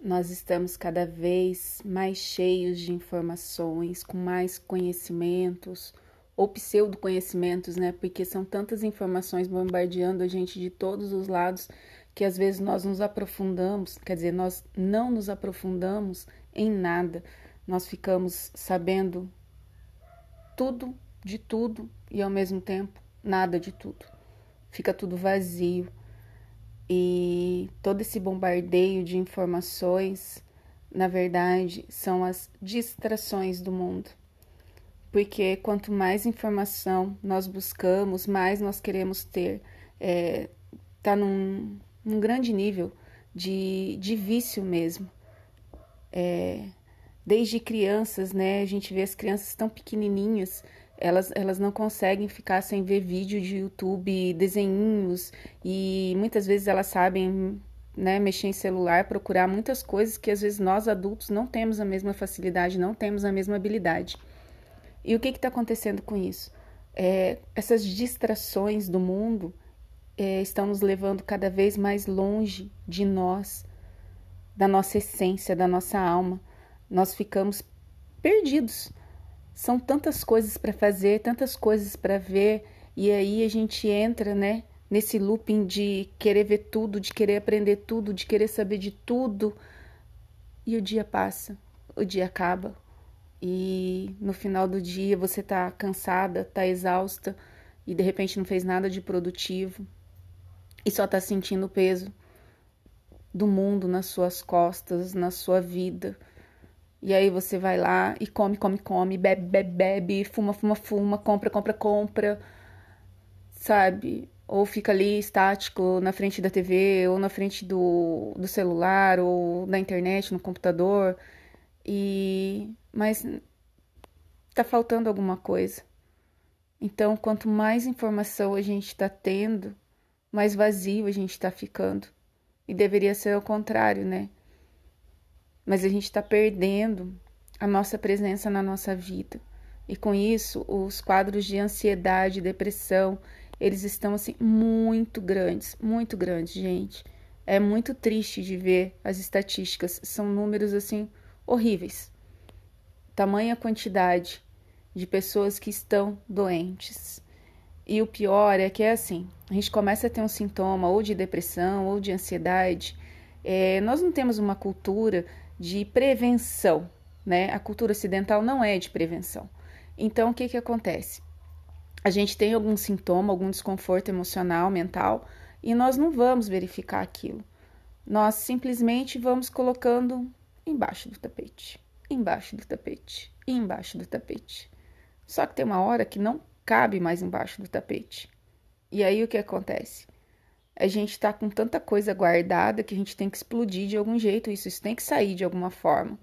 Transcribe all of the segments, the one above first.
Nós estamos cada vez mais cheios de informações, com mais conhecimentos ou pseudo-conhecimentos, né? Porque são tantas informações bombardeando a gente de todos os lados que às vezes nós nos aprofundamos, quer dizer, nós não nos aprofundamos em nada. Nós ficamos sabendo tudo de tudo e ao mesmo tempo nada de tudo. Fica tudo vazio e todo esse bombardeio de informações, na verdade, são as distrações do mundo. Porque quanto mais informação nós buscamos, mais nós queremos ter. É, tá num, num grande nível de, de vício mesmo. É, desde crianças, né? A gente vê as crianças tão pequenininhas elas, elas não conseguem ficar sem ver vídeo de YouTube, desenhinhos, e muitas vezes elas sabem né, mexer em celular, procurar muitas coisas que às vezes nós adultos não temos a mesma facilidade, não temos a mesma habilidade. E o que está acontecendo com isso? É, essas distrações do mundo é, estão nos levando cada vez mais longe de nós, da nossa essência, da nossa alma. Nós ficamos perdidos são tantas coisas para fazer, tantas coisas para ver, e aí a gente entra, né, nesse looping de querer ver tudo, de querer aprender tudo, de querer saber de tudo. E o dia passa, o dia acaba. E no final do dia você tá cansada, tá exausta e de repente não fez nada de produtivo e só tá sentindo o peso do mundo nas suas costas, na sua vida. E aí você vai lá e come, come, come, bebe, bebe, bebe, fuma, fuma, fuma, compra, compra, compra, sabe? Ou fica ali estático na frente da TV, ou na frente do, do celular, ou na internet, no computador. E mas tá faltando alguma coisa. Então, quanto mais informação a gente está tendo, mais vazio a gente está ficando. E deveria ser o contrário, né? Mas a gente está perdendo a nossa presença na nossa vida. E com isso, os quadros de ansiedade, depressão, eles estão assim muito grandes, muito grandes, gente. É muito triste de ver as estatísticas, são números assim horríveis. Tamanha quantidade de pessoas que estão doentes. E o pior é que é assim: a gente começa a ter um sintoma ou de depressão ou de ansiedade. É, nós não temos uma cultura de prevenção, né? A cultura ocidental não é de prevenção. Então, o que que acontece? A gente tem algum sintoma, algum desconforto emocional, mental, e nós não vamos verificar aquilo. Nós simplesmente vamos colocando embaixo do tapete, embaixo do tapete, embaixo do tapete. Só que tem uma hora que não cabe mais embaixo do tapete. E aí o que acontece? A gente está com tanta coisa guardada que a gente tem que explodir de algum jeito, isso, isso tem que sair de alguma forma.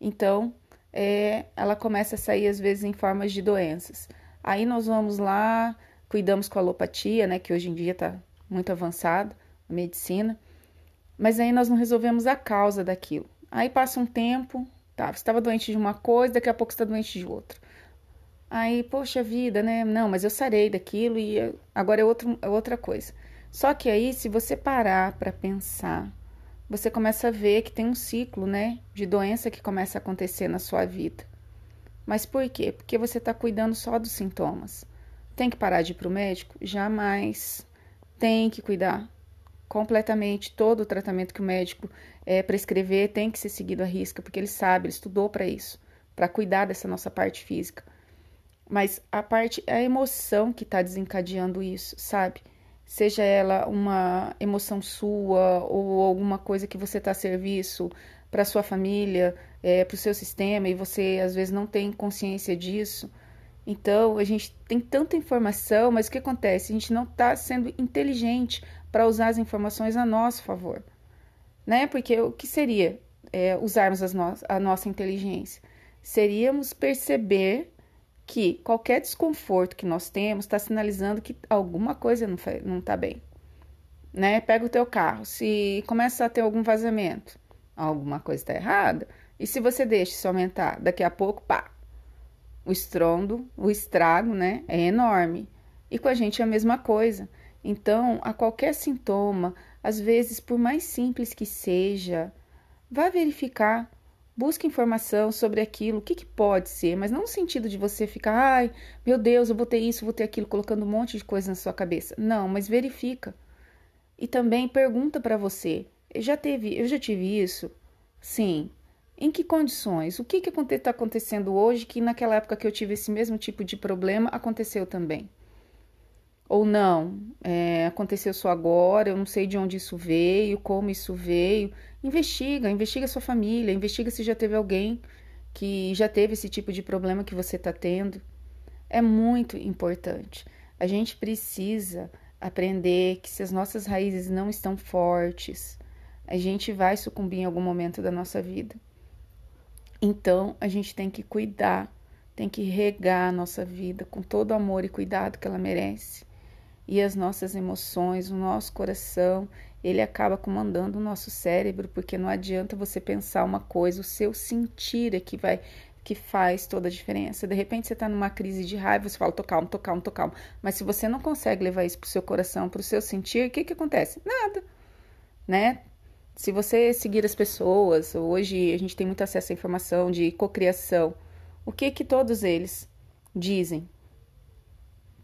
Então, é, ela começa a sair às vezes em formas de doenças. Aí nós vamos lá, cuidamos com a alopatia, né, que hoje em dia está muito avançada, a medicina, mas aí nós não resolvemos a causa daquilo. Aí passa um tempo, tá, você estava doente de uma coisa, daqui a pouco está doente de outra. Aí, poxa vida, né? Não, mas eu sarei daquilo e agora é, outro, é outra coisa. Só que aí, se você parar para pensar, você começa a ver que tem um ciclo, né, de doença que começa a acontecer na sua vida. Mas por quê? Porque você está cuidando só dos sintomas. Tem que parar de ir para o médico? Jamais. Tem que cuidar completamente todo o tratamento que o médico é, prescrever tem que ser seguido à risca, porque ele sabe, ele estudou para isso, para cuidar dessa nossa parte física. Mas a parte, a emoção que está desencadeando isso, sabe? Seja ela uma emoção sua ou alguma coisa que você está a serviço para sua família, é, para o seu sistema e você às vezes não tem consciência disso. Então a gente tem tanta informação, mas o que acontece? A gente não está sendo inteligente para usar as informações a nosso favor, né? Porque o que seria é, usarmos no a nossa inteligência? Seríamos perceber que qualquer desconforto que nós temos está sinalizando que alguma coisa não está bem. Né? Pega o teu carro, se começa a ter algum vazamento, alguma coisa está errada. E se você deixa isso aumentar, daqui a pouco, pá, o estrondo, o estrago, né, é enorme. E com a gente é a mesma coisa. Então, a qualquer sintoma, às vezes, por mais simples que seja, vá verificar, busque informação sobre aquilo, o que, que pode ser, mas não no sentido de você ficar, ai, meu Deus, eu vou ter isso, vou ter aquilo, colocando um monte de coisa na sua cabeça. Não, mas verifica. E também pergunta para você, já teve, eu já tive isso? Sim. Em que condições? O que está tá acontecendo hoje que naquela época que eu tive esse mesmo tipo de problema aconteceu também? Ou não, é, aconteceu só agora, eu não sei de onde isso veio, como isso veio. Investiga, investiga sua família, investiga se já teve alguém que já teve esse tipo de problema que você está tendo. É muito importante. A gente precisa aprender que se as nossas raízes não estão fortes, a gente vai sucumbir em algum momento da nossa vida. Então, a gente tem que cuidar, tem que regar a nossa vida com todo o amor e cuidado que ela merece. E as nossas emoções, o nosso coração, ele acaba comandando o nosso cérebro, porque não adianta você pensar uma coisa, o seu sentir é que vai que faz toda a diferença. De repente você está numa crise de raiva, você fala, tô calmo, tô calmo, tô calmo. Mas se você não consegue levar isso pro seu coração, pro seu sentir, o que que acontece? Nada, né? Se você seguir as pessoas, hoje a gente tem muito acesso à informação de cocriação, o que que todos eles dizem?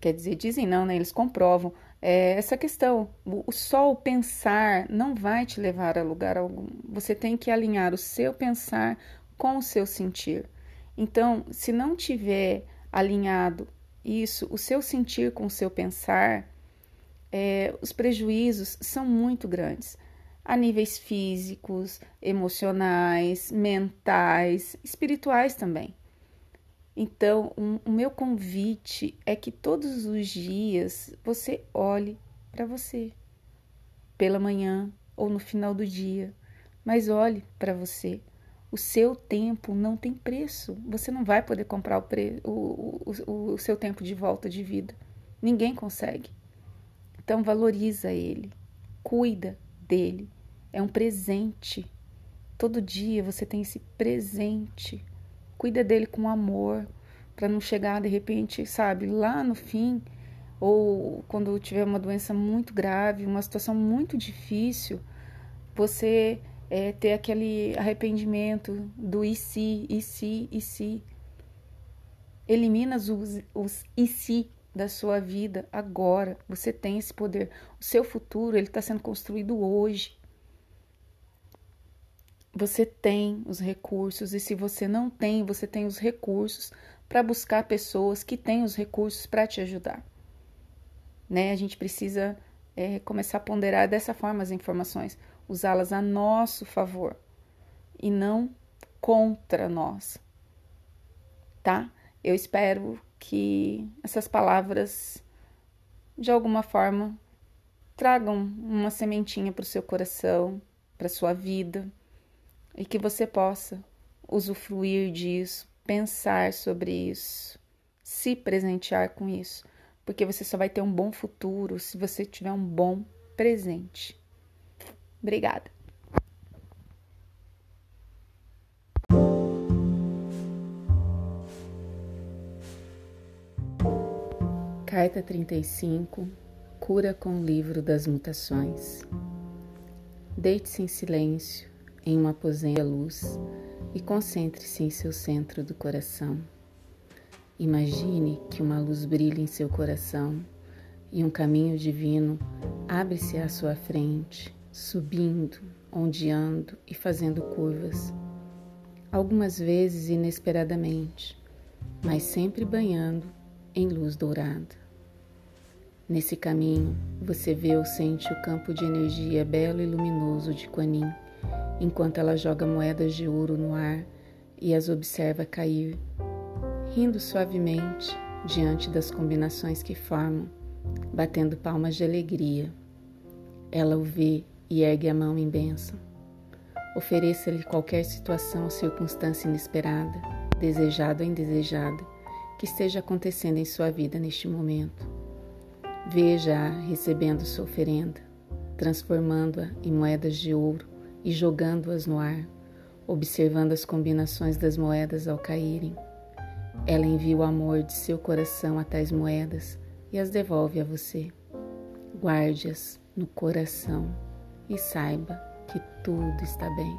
Quer dizer, dizem não, né? Eles comprovam é, essa questão. O, só o pensar não vai te levar a lugar algum. Você tem que alinhar o seu pensar com o seu sentir. Então, se não tiver alinhado isso, o seu sentir com o seu pensar, é, os prejuízos são muito grandes a níveis físicos, emocionais, mentais, espirituais também. Então, um, o meu convite é que todos os dias você olhe para você, pela manhã ou no final do dia, mas olhe para você. O seu tempo não tem preço. Você não vai poder comprar o, pre... o, o, o seu tempo de volta de vida. Ninguém consegue. Então, valoriza ele, cuida dele, é um presente. Todo dia você tem esse presente. Cuida dele com amor, para não chegar de repente, sabe, lá no fim, ou quando tiver uma doença muito grave, uma situação muito difícil, você é, ter aquele arrependimento do e se, e se, e se. Elimina os, os e se da sua vida agora. Você tem esse poder. O seu futuro ele está sendo construído hoje. Você tem os recursos e se você não tem, você tem os recursos para buscar pessoas que têm os recursos para te ajudar. Né? A gente precisa é, começar a ponderar dessa forma as informações, usá-las a nosso favor e não contra nós. Tá? Eu espero que essas palavras, de alguma forma, tragam uma sementinha para o seu coração, para sua vida e que você possa usufruir disso, pensar sobre isso, se presentear com isso, porque você só vai ter um bom futuro se você tiver um bom presente. Obrigada. Carta 35 Cura com o livro das mutações. Deite-se em silêncio em um aposento à luz e concentre-se em seu centro do coração. Imagine que uma luz brilha em seu coração e um caminho divino abre-se à sua frente, subindo, ondeando e fazendo curvas, algumas vezes inesperadamente, mas sempre banhando em luz dourada. Nesse caminho, você vê ou sente o campo de energia belo e luminoso de Quanin enquanto ela joga moedas de ouro no ar e as observa cair, rindo suavemente diante das combinações que formam, batendo palmas de alegria. Ela o vê e ergue a mão em bênção. Ofereça-lhe qualquer situação ou circunstância inesperada, desejada ou indesejada, que esteja acontecendo em sua vida neste momento. Veja-a recebendo sua oferenda, transformando-a em moedas de ouro e jogando-as no ar, observando as combinações das moedas ao caírem. Ela envia o amor de seu coração a tais moedas e as devolve a você. Guarde-as no coração e saiba que tudo está bem.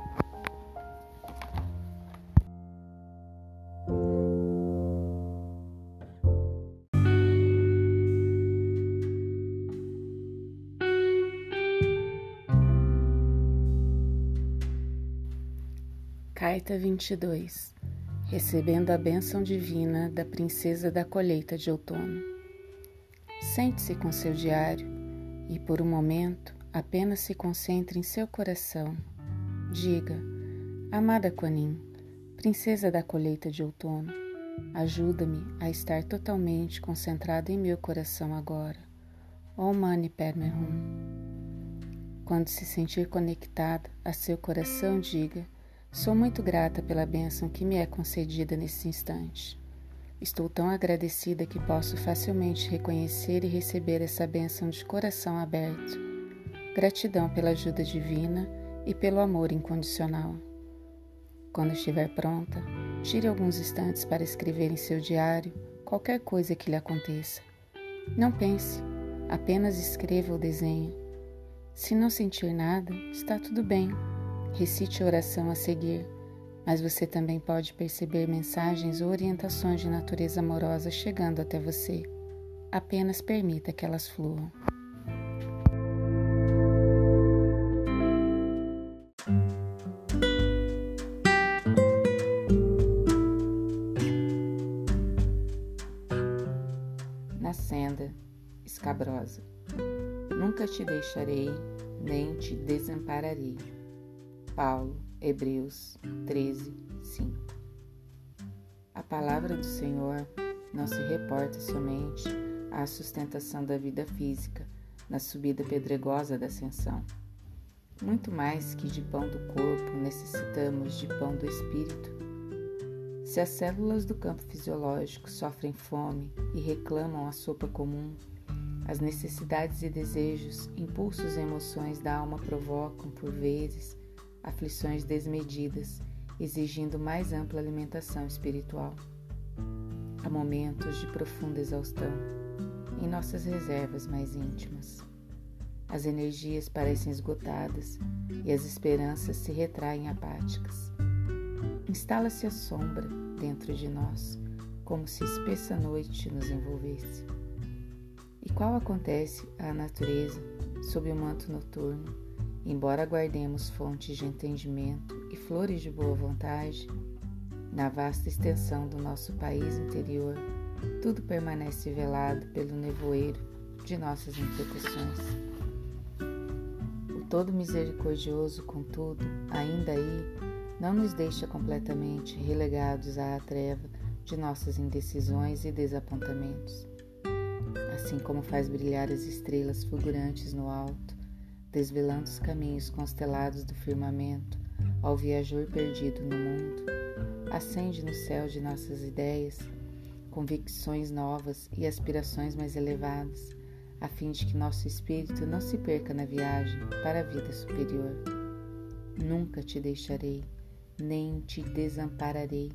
Carta 22 Recebendo a bênção divina da princesa da colheita de outono. Sente-se com seu diário e, por um momento, apenas se concentre em seu coração. Diga: Amada Quanin, princesa da colheita de outono, ajuda-me a estar totalmente concentrada em meu coração agora. Om Mani Padme Hum. Quando se sentir conectada a seu coração, diga: Sou muito grata pela bênção que me é concedida nesse instante. Estou tão agradecida que posso facilmente reconhecer e receber essa bênção de coração aberto. Gratidão pela ajuda divina e pelo amor incondicional. Quando estiver pronta, tire alguns instantes para escrever em seu diário qualquer coisa que lhe aconteça. Não pense, apenas escreva ou desenhe. Se não sentir nada, está tudo bem. Recite a oração a seguir, mas você também pode perceber mensagens ou orientações de natureza amorosa chegando até você. Apenas permita que elas fluam. Na senda escabrosa, nunca te deixarei, nem te desampararei Paulo, Hebreus 13, 5. A palavra do Senhor não se reporta somente à sustentação da vida física na subida pedregosa da ascensão. Muito mais que de pão do corpo, necessitamos de pão do espírito. Se as células do campo fisiológico sofrem fome e reclamam a sopa comum, as necessidades e desejos, impulsos e emoções da alma provocam, por vezes, aflições desmedidas, exigindo mais ampla alimentação espiritual. Há momentos de profunda exaustão em nossas reservas mais íntimas. As energias parecem esgotadas e as esperanças se retraem apáticas. Instala-se a sombra dentro de nós, como se espessa noite nos envolvesse. E qual acontece à natureza sob o manto noturno? Embora guardemos fontes de entendimento e flores de boa vontade, na vasta extensão do nosso país interior, tudo permanece velado pelo nevoeiro de nossas imperfeições. O Todo Misericordioso, contudo, ainda aí, não nos deixa completamente relegados à treva de nossas indecisões e desapontamentos. Assim como faz brilhar as estrelas fulgurantes no alto, desvelando os caminhos constelados do firmamento ao viajor perdido no mundo. Acende no céu de nossas ideias convicções novas e aspirações mais elevadas, a fim de que nosso espírito não se perca na viagem para a vida superior. Nunca te deixarei, nem te desampararei,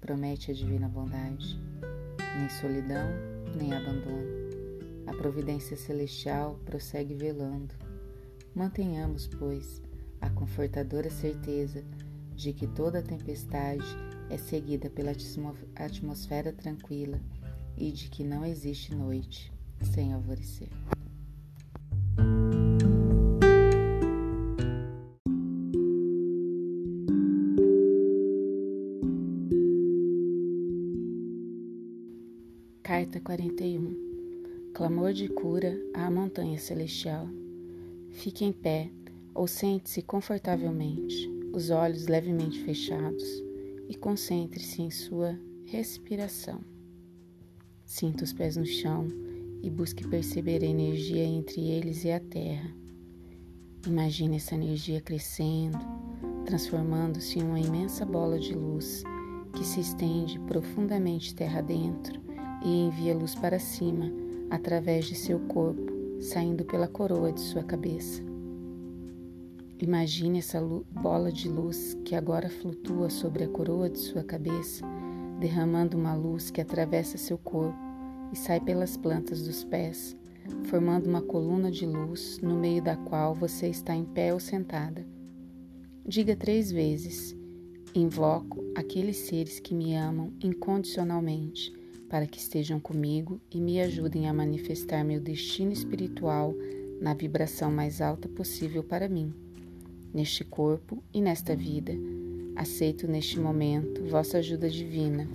promete a divina bondade. Nem solidão, nem abandono. A providência celestial prossegue velando Mantenhamos, pois, a confortadora certeza de que toda tempestade é seguida pela atmosfera tranquila e de que não existe noite sem alvorecer. Carta 41 Clamor de cura à montanha celestial. Fique em pé ou sente-se confortavelmente, os olhos levemente fechados e concentre-se em sua respiração. Sinta os pés no chão e busque perceber a energia entre eles e a terra. Imagine essa energia crescendo, transformando-se em uma imensa bola de luz que se estende profundamente terra dentro e envia luz para cima através de seu corpo saindo pela coroa de sua cabeça. Imagine essa bola de luz que agora flutua sobre a coroa de sua cabeça, derramando uma luz que atravessa seu corpo e sai pelas plantas dos pés, formando uma coluna de luz no meio da qual você está em pé ou sentada. Diga três vezes: Invoco aqueles seres que me amam incondicionalmente para que estejam comigo e me ajudem a manifestar meu destino espiritual na vibração mais alta possível para mim, neste corpo e nesta vida, Aceito neste momento vossa ajuda divina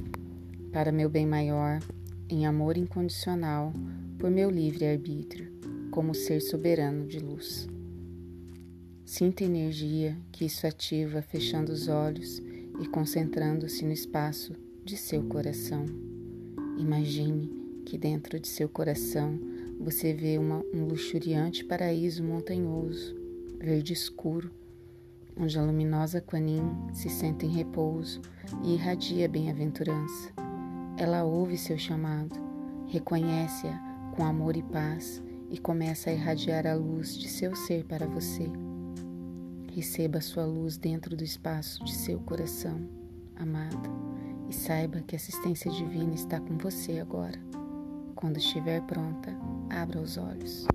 para meu bem maior, em amor incondicional, por meu livre arbítrio, como ser soberano de luz. Sinta a energia que isso ativa fechando os olhos e concentrando-se no espaço de seu coração. Imagine que dentro de seu coração você vê uma, um luxuriante paraíso montanhoso, verde escuro, onde a luminosa Quanin se senta em repouso e irradia bem-aventurança. Ela ouve seu chamado, reconhece-a com amor e paz e começa a irradiar a luz de seu ser para você. Receba sua luz dentro do espaço de seu coração, amada, saiba que a assistência divina está com você agora. Quando estiver pronta, abra os olhos.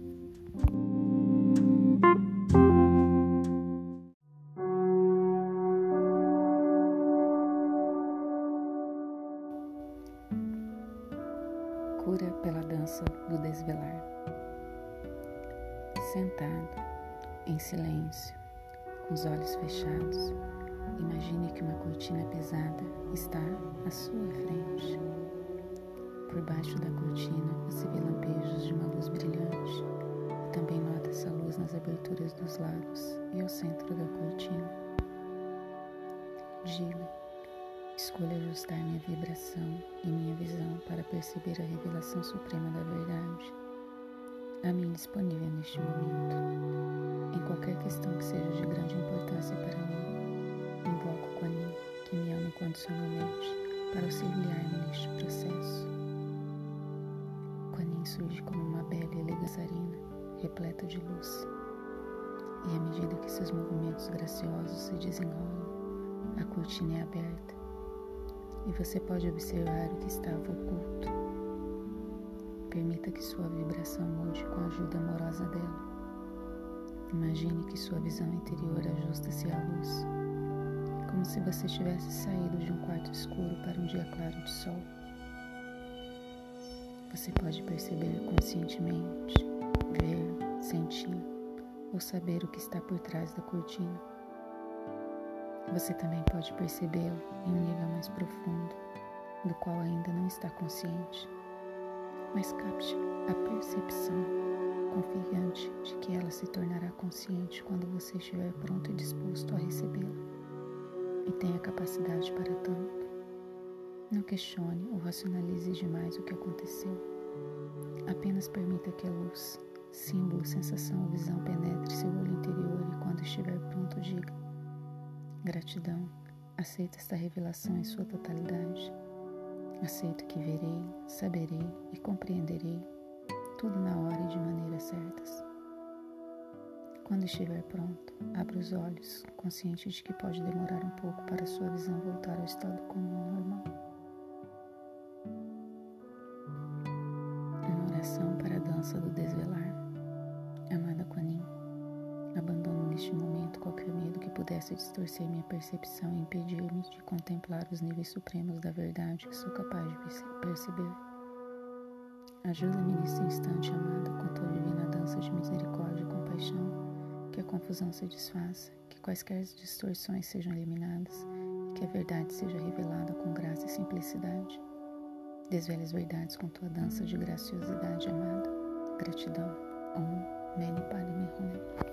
Cura pela dança do desvelar. Sentado, em silêncio, com os olhos fechados, imagine que uma cortina pesada está à sua frente. Por baixo da cortina você vê lampejos de uma luz brilhante também nota essa luz nas aberturas dos lados e ao centro da cortina. Diga, escolha ajustar minha vibração e minha visão para perceber a revelação suprema da verdade, a mim disponível neste momento. Em qualquer questão que seja de grande importância para mim, incondicionalmente, para auxiliar-me neste processo surge como uma bela e repleta de luz. E à medida que seus movimentos graciosos se desenrolam, a cortina é aberta e você pode observar o que estava oculto. Permita que sua vibração mude com a ajuda amorosa dela. Imagine que sua visão interior ajusta-se à luz, como se você tivesse saído de um quarto escuro para um dia claro de sol. Você pode perceber conscientemente, ver, sentir ou saber o que está por trás da cortina. Você também pode percebê-lo em um nível mais profundo, do qual ainda não está consciente. Mas capte a percepção, confiante de que ela se tornará consciente quando você estiver pronto e disposto a recebê-la. E tenha capacidade para tanto. Não questione ou racionalize demais o que aconteceu. Apenas permita que a luz, símbolo, sensação ou visão penetre seu olho interior e quando estiver pronto diga: Gratidão, aceito esta revelação em sua totalidade. Aceito que verei, saberei e compreenderei tudo na hora e de maneira certas. Quando estiver pronto, abra os olhos, consciente de que pode demorar um pouco para sua visão voltar ao estado comum normal. Oração para a dança do desvelar. Amada Quanin, abandono neste momento qualquer medo que pudesse distorcer minha percepção e impedir-me de contemplar os níveis supremos da verdade que sou capaz de perceber. Ajuda-me nesse instante, amada, confusão se desfaça, que quaisquer distorções sejam eliminadas e que a verdade seja revelada com graça e simplicidade. Desvele as verdades com tua dança de graciosidade amada. Gratidão. Om Mani Padme Hum.